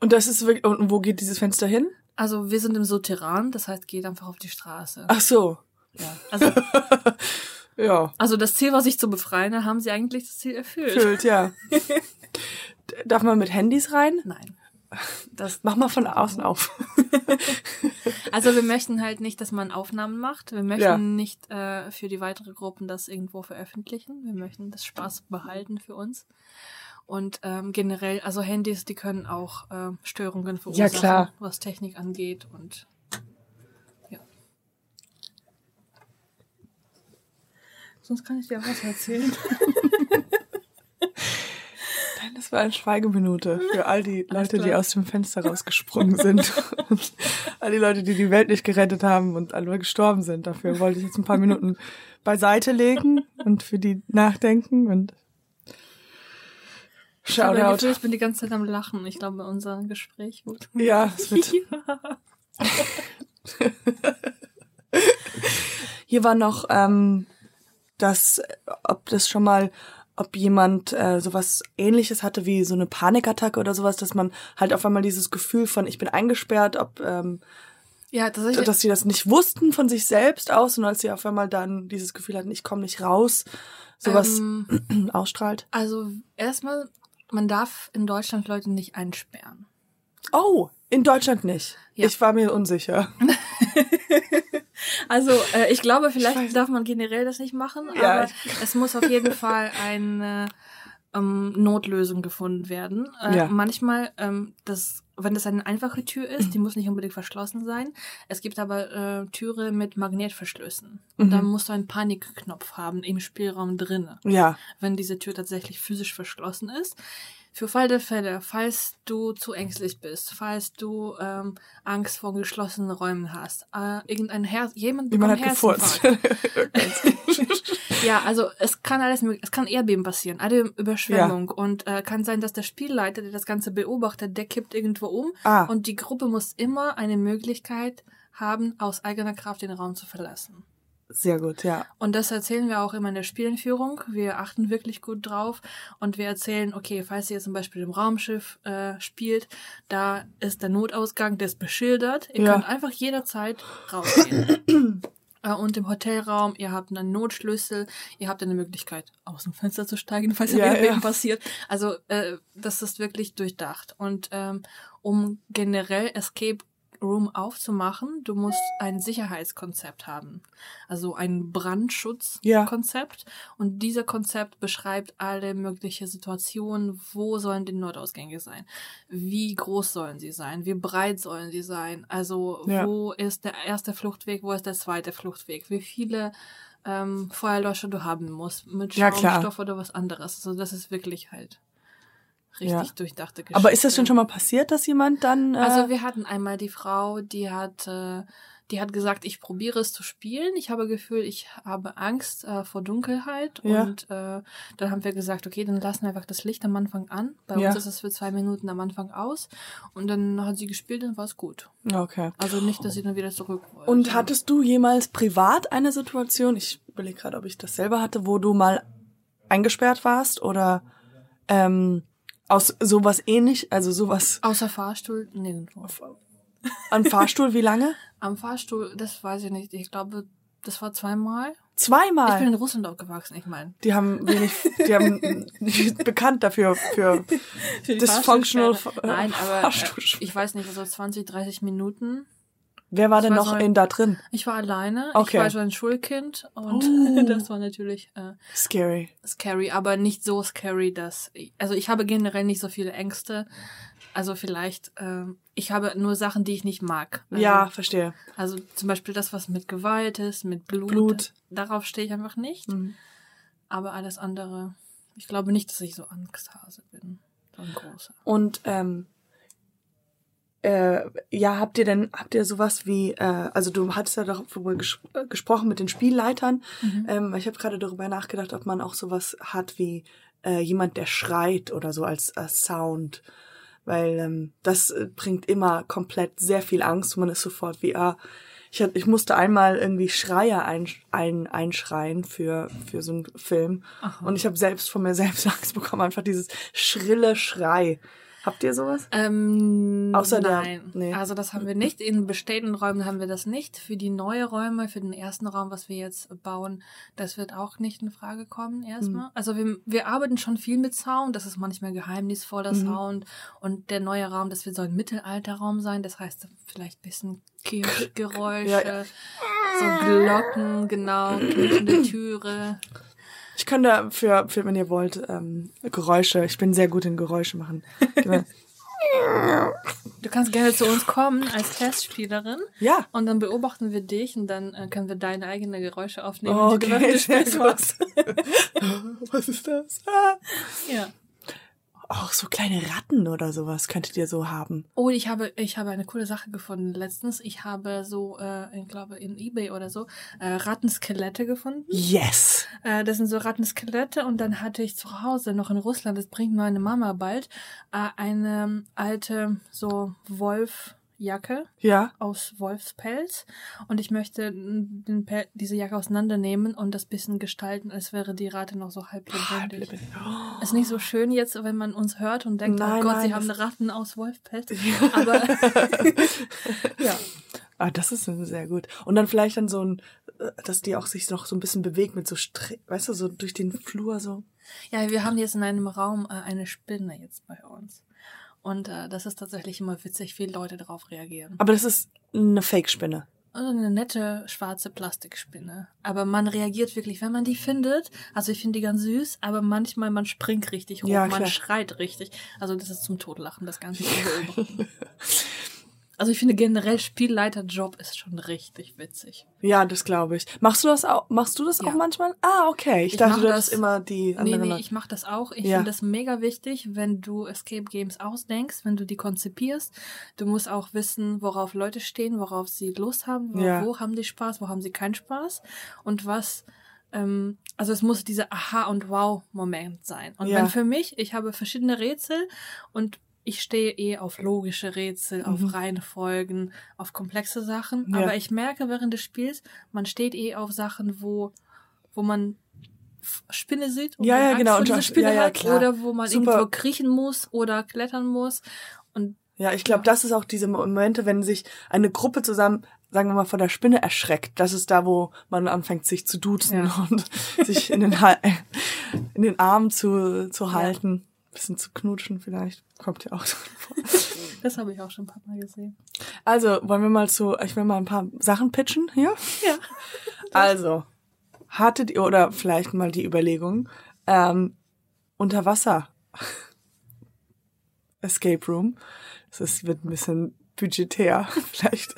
Und das ist wirklich, und wo geht dieses Fenster hin? Also wir sind im Souterrain, das heißt, geht einfach auf die Straße. Ach so. Ja. Also, [laughs] Ja. also das Ziel, was ich zu befreien, da haben sie eigentlich das Ziel erfüllt. Füllt, ja. [laughs] Darf man mit Handys rein? Nein. Das, Mach mal von außen auf. [laughs] also wir möchten halt nicht, dass man Aufnahmen macht. Wir möchten Ja. nicht äh, für die weitere Gruppen das irgendwo veröffentlichen. Wir möchten das Spaß behalten für uns. Und ähm, generell, also Handys, die können auch äh, Störungen verursachen, klar. was Technik angeht und ja. Sonst kann ich dir auch was erzählen. [laughs] Das war eine Schweigeminute für all die Leute, die aus dem Fenster rausgesprungen sind. Und [laughs] all die Leute, die die Welt nicht gerettet haben und alle gestorben sind. Dafür wollte ich jetzt ein paar Minuten beiseite legen und für die nachdenken und Shoutout. Gefühl, ich bin die ganze Zeit am Lachen. Ich glaube, unser Gespräch wird. Ja, es wird. [laughs] Hier war noch ähm, das, ob das schon mal, ob jemand äh, sowas ähnliches hatte wie so eine Panikattacke oder sowas, dass man halt auf einmal dieses Gefühl von ich bin eingesperrt, ob ähm, Ja, tatsächlich. dass sie das nicht wussten von sich selbst aus und als sie auf einmal dann dieses Gefühl hatten, ich komme nicht raus, sowas Ähm, [clears throat] ausstrahlt. Also erstmal, man darf in Deutschland Leute nicht einsperren. Oh, in Deutschland nicht. Ja. Ich war mir unsicher. [laughs] Also äh, ich glaube, Ich vielleicht weiß- darf man generell das nicht machen, Ja, aber [laughs] es muss auf jeden Fall eine ähm, Notlösung gefunden werden. Äh, Ja. Manchmal, ähm, das, wenn das eine einfache Tür ist, die muss nicht unbedingt verschlossen sein. Es gibt aber äh, Türe mit Magnetverschlüssen. Und Mhm. dann musst du einen Panikknopf haben im Spielraum drinne. Ja. wenn diese Tür tatsächlich physisch verschlossen ist. Für Fall der Fälle, falls du zu ängstlich bist, falls du ähm, Angst vor geschlossenen Räumen hast, äh, irgendein Herz, jemand bekommt hat gefurzt. [laughs] Ja, also es kann alles, möglich- es kann Erdbeben passieren, eine Überschwemmung und äh, kann sein, dass der Spielleiter, der das Ganze beobachtet, der kippt irgendwo um Ah. und die Gruppe muss immer eine Möglichkeit haben, aus eigener Kraft den Raum zu verlassen. Sehr gut, ja. Und das erzählen wir auch immer in der Spielentführung. Wir achten wirklich gut drauf und wir erzählen, okay, falls ihr zum Beispiel im Raumschiff äh, spielt, da ist der Notausgang, der ist beschildert. Ihr Ja. könnt einfach jederzeit rausgehen. [clears throat] Äh, Und im Hotelraum, ihr habt einen Notschlüssel, ihr habt eine Möglichkeit, aus dem Fenster zu steigen, [laughs] falls Ja, Erdbeben ja. passiert. Also äh, das ist wirklich durchdacht. Und ähm, um generell Escape Room aufzumachen, du musst ein Sicherheitskonzept haben. Also ein Brandschutzkonzept. Und dieser Konzept beschreibt alle mögliche Situationen. Wo sollen die Notausgänge sein? Wie groß sollen sie sein? Wie breit sollen sie sein? Also Ja. wo ist der erste Fluchtweg? Wo ist der zweite Fluchtweg? Wie viele ähm, Feuerlöscher du haben musst? Mit Ja. Schaumstoff oder was anderes. Also das ist wirklich halt richtig Ja. durchdachte Geschichte. Aber ist das denn schon mal passiert, dass jemand dann. Äh, Also wir hatten einmal die Frau, die hat, äh, die hat gesagt, ich probiere es zu spielen. Ich habe Gefühl, ich habe Angst äh, vor Dunkelheit. Ja. Und äh, dann haben wir gesagt, okay, dann lassen wir einfach das Licht am Anfang an. Bei Ja. uns ist es für zwei Minuten am Anfang aus. Und dann hat sie gespielt und war es gut. okay. Also nicht, dass sie dann wieder zurück wollte. Und hattest du jemals privat eine Situation, ich überlege gerade, ob ich das selber hatte, wo du mal eingesperrt warst oder ähm, aus sowas ähnlich, also sowas Außer Fahrstuhl nirgendwo. am Fahrstuhl, wie lange? [laughs] Am Fahrstuhl, das weiß ich nicht. Ich glaube, das war zweimal. Ich bin Zweimal. in Russland aufgewachsen, ich meine. Die haben wenig, die haben [laughs] bekannt dafür für dysfunctional Fahrstuhlsperre. Nein, aber äh, Fahrstuhlsperre. ich weiß nicht, so 20, 30 Minuten. Wer war denn war noch so- in da drin? Ich war alleine. Okay. Ich war so ein Schulkind und Oh. [laughs] das war natürlich äh, Scary. scary, aber nicht so scary, dass also ich habe generell nicht so viele Ängste. Also vielleicht, ähm, ich habe nur Sachen, die ich nicht mag. Also, ja, verstehe. Also zum Beispiel das, was mit Gewalt ist, mit Blut. Blut. Darauf stehe ich einfach nicht. Mhm. Aber alles andere, ich glaube nicht, dass ich so Angsthase bin. So ein großer. Und ähm, äh, ja, habt ihr denn, habt ihr sowas wie, äh, also du hattest ja darüber ges äh, gesprochen mit den Spielleitern. Ähm, ich habe gerade darüber nachgedacht, ob man auch sowas hat wie äh, jemand, der schreit oder so als, als Sound. Weil ähm, das äh, bringt immer komplett sehr viel Angst und man ist sofort wie, ah, ich, hab, ich musste einmal irgendwie Schreier ein, ein, einschreien für, für so einen Film. Und ich habe selbst von mir selbst [laughs] Angst bekommen, einfach dieses schrille Schrei. Habt ihr sowas? Ähm, Außer der- nein. nee. Also das haben wir nicht. In bestehenden Räumen haben wir das nicht. Für die neue Räume, für den ersten Raum, was wir jetzt bauen, das wird auch nicht in Frage kommen erstmal. Mhm. Also wir, wir arbeiten schon viel mit Sound. Das ist manchmal geheimnisvoller Mhm. Sound. Und der neue Raum, das wird so ein Mittelalterraum sein. Das heißt vielleicht ein bisschen Kirchgeräusche, Ja, ja. so Glocken, genau, knirschende Türe. Ich kann da für, für wenn ihr wollt, ähm, Geräusche, ich bin sehr gut in Geräusche machen. [laughs] Du kannst gerne zu uns kommen als Testspielerin. ja. Und dann beobachten wir dich und dann äh, können wir deine eigenen Geräusche aufnehmen. Oh, du okay, gut. machst. [laughs] Was ist das? Ah. Ja. Auch so kleine Ratten oder sowas könntet ihr so haben. Oh, ich habe, ich habe eine coole Sache gefunden. Letztens, ich habe so, äh, ich glaube in Ebay oder so, äh, Rattenskelette gefunden. Yes. Äh, das sind so Rattenskelette und dann hatte ich zu Hause noch in Russland, das bringt meine Mama bald, äh, eine alte so Wolfjacke Ja. aus Wolfspelz und ich möchte diese Jacke auseinandernehmen und das bisschen gestalten, als wäre die Ratte noch so halb lebendig. Ist nicht so schön jetzt, wenn man uns hört und denkt, Nein, oh Gott, nein, sie haben Ratten aus Wolfspelz. Aber [laughs] ja, Ah, das ist sehr gut. Und dann vielleicht dann so ein, äh, dass die auch sich noch so ein bisschen bewegt mit so, Stri weißt du, so durch den Flur so. ja, wir haben jetzt in einem Raum äh, eine Spinne jetzt bei uns. Und äh, das ist tatsächlich immer witzig, wie Leute darauf reagieren. Aber das ist eine Fake-Spinne. Also eine nette schwarze Plastikspinne. Aber man reagiert wirklich, wenn man die findet. Also ich finde die ganz süß, aber manchmal man springt richtig hoch, Ja, man schreit richtig. Also das ist zum Totlachen, das Ganze. [laughs] Also ich finde generell Spielleiterjob ist schon richtig witzig. Ja, das glaube ich. Machst du das auch? Machst du das Ja. auch manchmal? Ah, okay. Ich, Ich dachte, du das- hast immer die Nee, nee, ich mache das auch. Ich Ja. finde das mega wichtig, wenn du Escape Games ausdenkst, wenn du die konzipierst. Du musst auch wissen, worauf Leute stehen, worauf sie Lust haben, wo, Ja. wo haben die Spaß, wo haben sie keinen Spaß und was. Ähm, also es muss dieser Aha- und Wow-Moment sein. Und Ja. wenn für mich, ich habe verschiedene Rätsel und ich stehe eh auf logische Rätsel, Mhm. auf Reihenfolgen, auf komplexe Sachen. Ja. Aber ich merke während des Spiels, man steht eh auf Sachen, wo, wo man Spinne sieht und Ja, ja, Angst genau, vor dieser Spinne ja, ja, hat klar. oder wo man Super. irgendwo kriechen muss oder klettern muss. Und Ja, ich glaube, das ist auch diese Momente, wenn sich eine Gruppe zusammen, sagen wir mal, von der Spinne erschreckt. Das ist da, wo man anfängt, sich zu duzen Ja. [laughs] und sich in den, [laughs] in den Arm zu, zu halten. Bisschen zu knutschen vielleicht. Kommt ja auch so vor. [laughs] das habe ich auch schon ein paar Mal gesehen. Also, wollen wir mal zu, ich will mal ein paar Sachen pitchen hier. Ja. Also, hattet ihr, oder vielleicht mal die Überlegung, ähm, unter Wasser [laughs] Escape Room. Das ist, wird ein bisschen budgetär, [laughs] vielleicht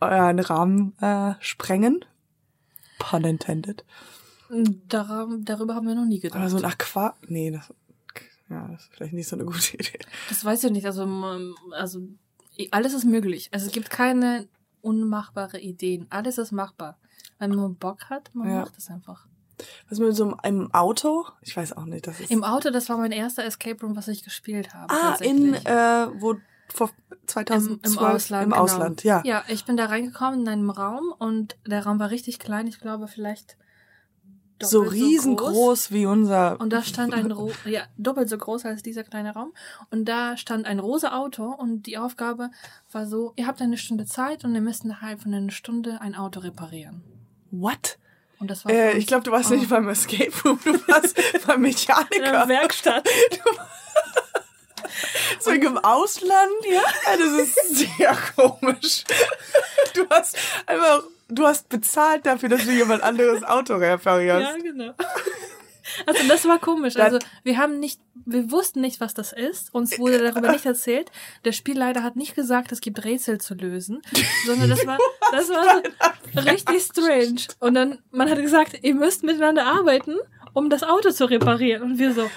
euren Rahmen äh, sprengen. Pun intended. Dar darüber haben wir noch nie gedacht. Aber so ein Aqua, nee, das, ja, das ist vielleicht nicht so eine gute [laughs] Idee. das weiß ich nicht. Also, also alles ist möglich. Also es gibt keine unmachbare Ideen. Alles ist machbar. Wenn man Bock hat, man Ja. macht es einfach. Was mit so einem Auto? Ich weiß auch nicht, das ist. Im Auto, das war mein erster Escape Room, was ich gespielt habe. ah, in, äh, wo, vor Im, 2012 Im Ausland. Im genau. Ausland, ja. Ja, ich bin da reingekommen in einem Raum und der Raum war richtig klein. Ich glaube, vielleicht So riesengroß wie unser. Und da stand ein, [laughs] Ro ja, doppelt so groß als dieser kleine Raum. Und da stand ein rosa Auto und die Aufgabe war so, ihr habt eine Stunde Zeit und ihr müsst innerhalb von einer Stunde ein Auto reparieren. What? Und das war Äh, ich glaube, du warst Oh. nicht beim Escape Room, du warst [laughs] beim in Mechaniker. der Werkstatt. [laughs] So im Ausland? Ja. Das ist sehr komisch. Du hast einfach, du hast bezahlt dafür, dass du jemand anderes Auto reparierst. Ja, genau. Also das war komisch. Also wir haben nicht, wir wussten nicht, was das ist. Uns wurde darüber nicht erzählt. Der Spielleiter hat nicht gesagt, es gibt Rätsel zu lösen, sondern das war, [laughs] das war so richtig strange. Und dann, man hat gesagt, ihr müsst miteinander arbeiten, um das Auto zu reparieren. Und wir so,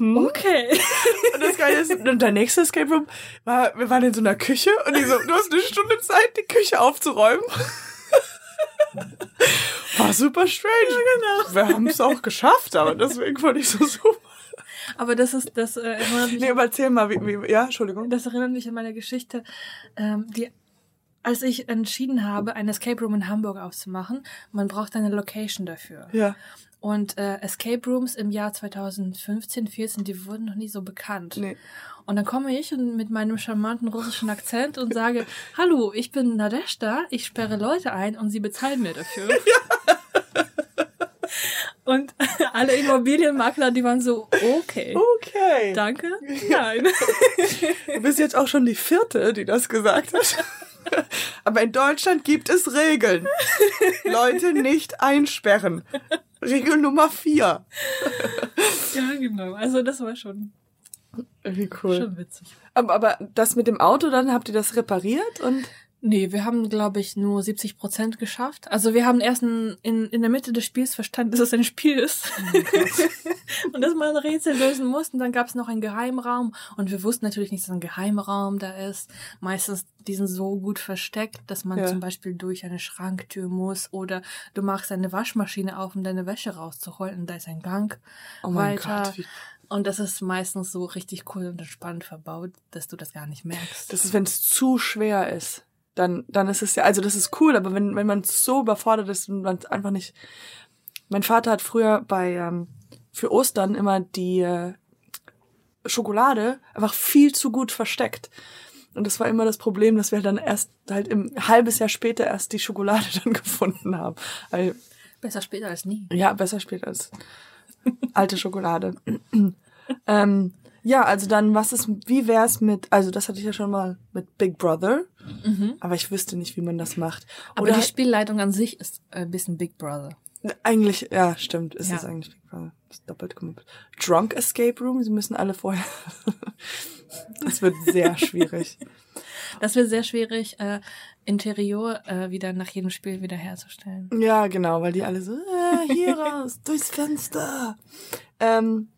okay. Und das Geile ist, und der nächste Escape Room war, wir waren in so einer Küche und die so, du hast eine Stunde Zeit, die Küche aufzuräumen. [laughs] War super strange. Ja, genau. Wir haben es auch geschafft, aber deswegen fand ich so super. Aber das ist, das äh, erinnert mich Nee, aber erzähl mal, wie, wie ja, Entschuldigung. Das erinnert mich an meine Geschichte, ähm, die, als ich entschieden habe, ein Escape Room in Hamburg aufzumachen, man braucht eine Location dafür. Ja. Und äh, Escape Rooms im Jahr 2015, 14, die wurden noch nie so bekannt. Nee. Und dann komme ich und mit meinem charmanten russischen Akzent und sage, [laughs] hallo, ich bin Nadeshda, ich sperre Leute ein und sie bezahlen mir dafür. [laughs] [laughs] Und alle Immobilienmakler, die waren so, okay, Okay. danke, nein. Du bist jetzt auch schon die vierte, die das gesagt hat. Aber in Deutschland gibt es Regeln. Leute nicht einsperren. Regel Nummer vier. [laughs] Ja, genau. Also das war schon, Wie cool. schon witzig. Aber, aber das mit dem Auto, dann habt ihr das repariert und Nee, wir haben, glaube ich, nur 70 Prozent geschafft. Also wir haben erst in, in, in der Mitte des Spiels verstanden, dass es ein Spiel ist. [laughs] und dass man ein Rätsel lösen muss. Und dann gab es noch einen Geheimraum. Und wir wussten natürlich nicht, dass ein Geheimraum da ist. Meistens, die sind so gut versteckt, dass man Ja. zum Beispiel durch eine Schranktür muss. Oder du machst eine Waschmaschine auf, um deine Wäsche rauszuholen. Und da ist ein Gang Oh mein weiter. Gott, und das ist meistens so richtig cool und entspannt verbaut, dass du das gar nicht merkst. das ist, wenn es zu schwer ist, dann, dann ist es ja, also das ist cool, aber wenn, wenn man so überfordert ist und man einfach nicht. Mein Vater hat früher bei, ähm, für Ostern immer die äh, Schokolade einfach viel zu gut versteckt. Und das war immer das Problem, dass wir dann erst halt im halbes Jahr später erst die Schokolade [laughs] dann gefunden haben. Weil, Besser später als nie. ja, besser spät als [laughs] alte Schokolade. [clears throat] ähm, ja, also dann, was ist, wie wär's mit, also das hatte ich ja schon mal mit Big Brother, aber ich wüsste nicht, wie man das macht. Aber Oder die Spielleitung an sich ist ein bisschen Big Brother. eigentlich, ja, stimmt, ist Ja. es eigentlich Big Brother. Das ist doppelt gemoppelt. Drunk Escape Room, sie müssen alle vorher. [laughs] das wird sehr [laughs] schwierig. Das wird sehr schwierig, äh, Interieur äh, wieder nach jedem Spiel wieder herzustellen. Ja, genau, weil die alle so, äh, hier raus, durchs Fenster. [laughs] Ähm,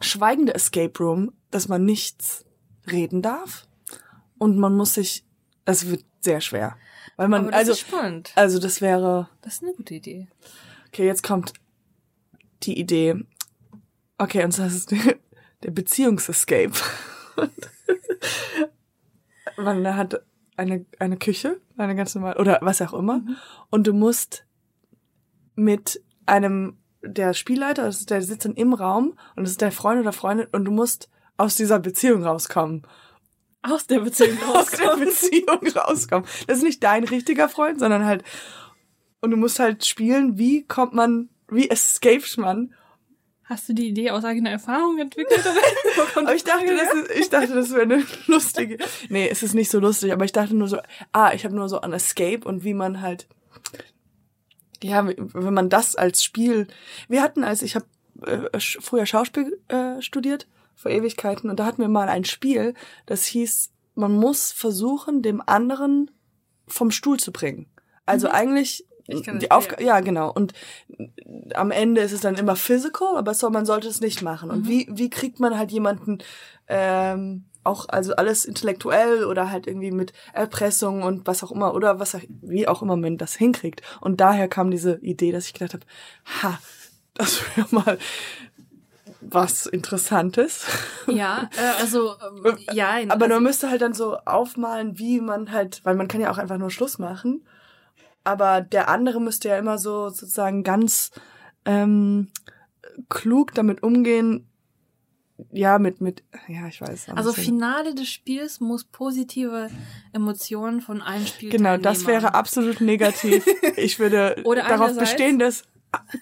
schweigende Escape Room, dass man nichts reden darf und man muss sich, es wird sehr schwer. Weil man, das also, also das wäre, Das ist eine gute Idee. okay, jetzt kommt die Idee. Okay, und zwar ist [laughs] der Beziehungsescape. [laughs] man hat eine, eine Küche, eine ganz normale, oder was auch immer, und du musst mit einem, der Spielleiter, das ist der sitzt dann im Raum und das ist der Freund oder Freundin und du musst aus dieser Beziehung rauskommen. Aus der Beziehung [laughs] Aus der rauskommen. Beziehung rauskommen. Das ist nicht dein richtiger Freund, sondern halt, und du musst halt spielen, wie kommt man, wie escapes man Hast du die Idee aus eigener Erfahrung entwickelt? [laughs] Aber ich dachte, das ist, ich dachte, das wäre eine lustige. Nee, es ist nicht so lustig, aber ich dachte nur so, ah, ich habe nur so an Escape und wie man halt ja, wenn man das als Spiel. Wir hatten als ich habe äh, früher Schauspiel äh, studiert vor Ewigkeiten und da hatten wir mal ein Spiel, das hieß, man muss versuchen, dem anderen vom Stuhl zu bringen. Also eigentlich Ich kenn das die Aufgabe, ja genau. Und am Ende ist es dann immer physical, aber so, man sollte es nicht machen. Und wie wie kriegt man halt jemanden ähm, auch also alles intellektuell oder halt irgendwie mit Erpressung und was auch immer oder was auch, wie auch immer man das hinkriegt. Und daher kam diese Idee, dass ich gedacht habe, ha, das wäre mal was Interessantes. Ja, äh, also ähm, ja. Aber also, man müsste halt dann so aufmalen, wie man halt, weil man kann ja auch einfach nur Schluss machen. Aber der andere müsste ja immer so sozusagen ganz ähm, klug damit umgehen. Ja, mit, mit, ja, ich weiß. also. Finale des Spiels muss positive Emotionen von allen Spielern. Genau, das wäre absolut negativ. [laughs] Ich würde darauf bestehen, dass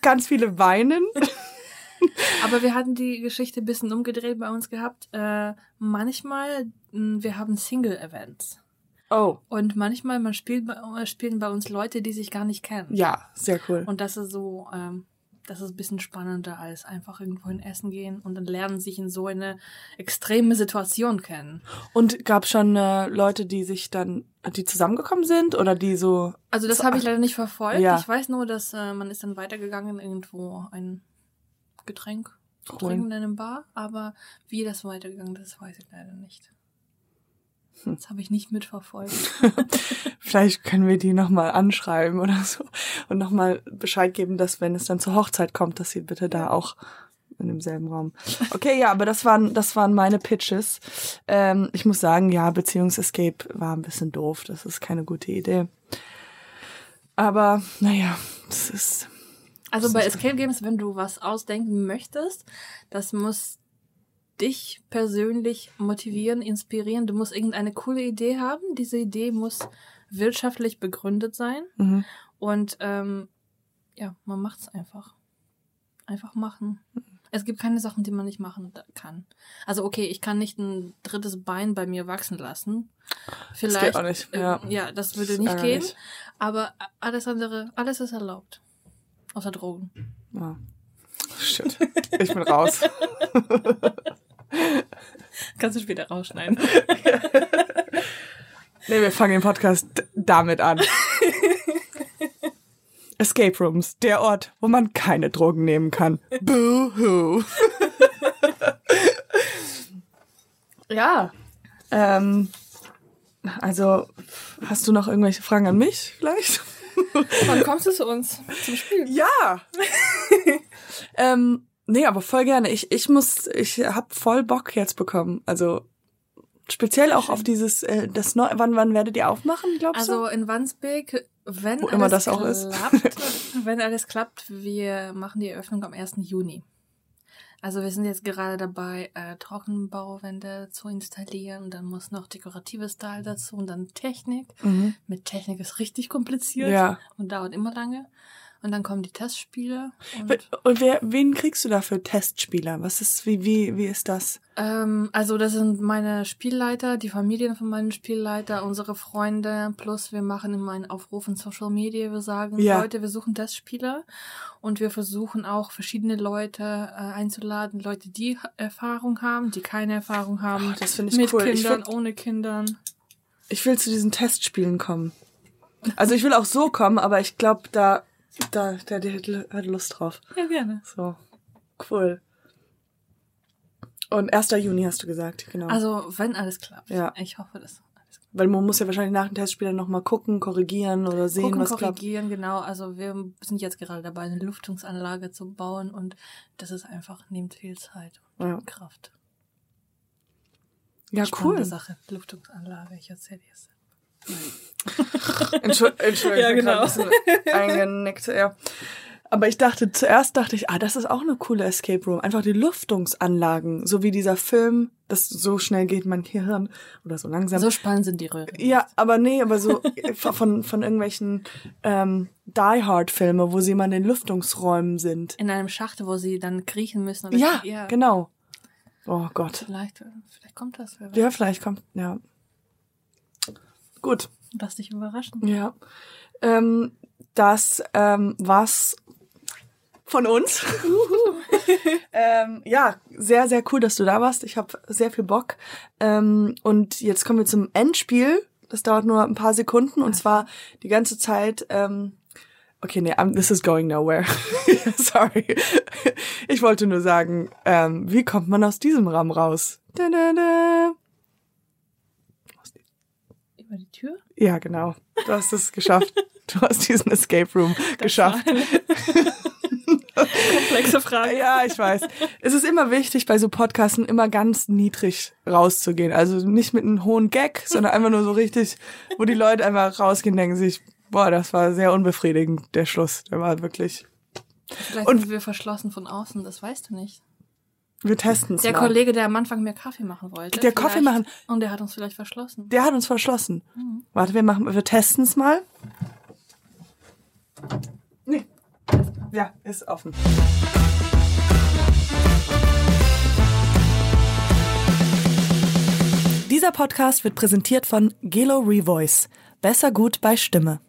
ganz viele weinen. [laughs] Aber wir hatten die Geschichte ein bisschen umgedreht bei uns gehabt. Äh, manchmal, mh, wir haben Single-Events. Oh, Und manchmal man spielt bei, äh, spielen bei uns Leute, die sich gar nicht kennen. ja, sehr cool. Und das ist so, ähm, das ist ein bisschen spannender als einfach irgendwo hin essen gehen und dann lernen sich in so eine extreme Situation kennen. Und gab schon äh, Leute, die sich dann, die zusammengekommen sind oder die so. Also das habe ich leider nicht verfolgt. Ja. Ich weiß nur, dass äh, man ist dann weitergegangen irgendwo ein Getränk zu trinken in einem Bar, aber wie das weitergegangen ist, weiß ich leider nicht. Das habe ich nicht mitverfolgt. [laughs] Vielleicht können wir die nochmal anschreiben oder so und nochmal Bescheid geben, dass wenn es dann zur Hochzeit kommt, dass sie bitte da auch in demselben Raum. Okay, ja, aber das waren, das waren meine Pitches. Ähm, ich muss sagen, ja, Beziehungsescape war ein bisschen doof. Das ist keine gute Idee. Aber, naja, das ist, Also bei Escape Games, wenn du was ausdenken möchtest, das muss dich persönlich motivieren, inspirieren. Du musst irgendeine coole Idee haben. Diese Idee muss wirtschaftlich begründet sein. mhm. Und ähm, ja, man macht's einfach. Einfach machen. Es gibt keine Sachen, die man nicht machen kann. Also okay, ich kann nicht ein drittes Bein bei mir wachsen lassen. Vielleicht. geht auch nicht, ja. äh, ja, das würde ist nicht gehen. ärgerlich. Aber alles andere, alles ist erlaubt. Außer Drogen. Ja. Shit. Ich bin raus. [laughs] Kannst du später rausschneiden. [laughs] Nee, wir fangen den Podcast damit an. Escape Rooms, der Ort, wo man keine Drogen nehmen kann. Boo-hoo. ja. Ähm, also, hast du noch irgendwelche Fragen an mich vielleicht? Wann kommst du zu uns zum Spiel? Ja. [laughs] ähm, nee, aber voll gerne. Ich, ich muss, ich hab voll Bock jetzt bekommen. Also speziell auch auf dieses, äh, das Neu wann, wann werdet ihr aufmachen, glaubst du? Also in Wandsbek, wenn Wo alles immer das auch ist. klappt, [laughs] wenn alles klappt, wir machen die Eröffnung am 1. Juni. Also wir sind jetzt gerade dabei, äh, Trockenbauwände zu installieren. Dann muss noch dekoratives Teil dazu und dann Technik. Mhm. Mit Technik ist richtig kompliziert Ja. und dauert immer lange. Und dann kommen die Testspiele. Und, Und wer, wen kriegst du da für Testspieler? Was ist, wie, wie, wie ist das? ähm, also das sind meine Spielleiter, die Familien von meinen Spielleiter, unsere Freunde. Plus wir machen immer einen Aufruf in Social Media. Wir sagen, Ja. Leute, wir suchen Testspieler. Und wir versuchen auch verschiedene Leute äh, einzuladen. Leute, die Erfahrung haben, die keine Erfahrung haben. Oh, das finde ich mit cool. Ich Kindern, find- ohne Kindern. Ich will zu diesen Testspielen kommen. Also ich will auch so kommen, aber ich glaube, da, da, der, der hat Lust drauf. Ja, gerne. So. Cool. Und 1. Juni hast du gesagt, genau. Also, wenn alles klappt. Ja. Ich hoffe, dass alles klappt. Weil man muss ja wahrscheinlich nach dem Testspiel dann nochmal gucken, korrigieren oder sehen, Gucken, was klappt. korrigieren, genau. Also wir sind jetzt gerade dabei, eine Lüftungsanlage zu bauen und das ist einfach, nimmt viel Zeit und Ja. Kraft. Ja, Spannende cool. Sache. Lüftungsanlage, ich erzähle dir es. Entschuldigung, Entschuldigung, Ja, ich bin genau. ein bisschen eingenickt, ja. Aber ich dachte, zuerst dachte ich, ah, das ist auch eine coole Escape Room. Einfach die Lüftungsanlagen, so wie dieser Film, das so schnell geht mein Gehirn oder so langsam. So spannend sind die Röhren. ja, aber nee, aber so [laughs] von, von irgendwelchen ähm, Die Hard Filme, wo sie mal in den Lüftungsräumen sind. In einem Schacht, wo sie dann kriechen müssen. Oder Ja, ja. genau. Oh Gott. Vielleicht, vielleicht kommt das. Ja, vielleicht kommt, ja. Gut. Lass dich überraschen. Ja. Ähm, das ähm, war's von uns. [laughs] ähm, ja, sehr, sehr cool, dass du da warst. Ich habe sehr viel Bock. Ähm, und jetzt kommen wir zum Endspiel. Das dauert nur ein paar Sekunden und zwar die ganze Zeit. Ähm, okay, nee, um, this is going nowhere. [laughs] Sorry. Ich wollte nur sagen, ähm, wie kommt man aus diesem Raum raus? Da, da, da. Über die Tür? Ja, genau. Du hast es geschafft. [laughs] Du hast diesen Escape Room geschafft. [laughs] Komplexe Frage. Ja, ich weiß. Es ist immer wichtig, bei so Podcasten immer ganz niedrig rauszugehen. Also nicht mit einem hohen Gag, sondern einfach nur so richtig, wo die Leute einfach rausgehen und denken sich, boah, das war sehr unbefriedigend, der Schluss. Der war wirklich. Vielleicht Und- sind wir verschlossen von außen, das weißt du nicht. Wir testen es Der mal. Kollege, der am Anfang mehr Kaffee machen wollte. Der Kaffee machen. Und der hat uns vielleicht verschlossen. Der hat uns verschlossen. Warte, wir machen, wir testen es mal. Nee. Ja, ist offen. Dieser Podcast wird präsentiert von Gelo Revoice. Besser gut bei Stimme.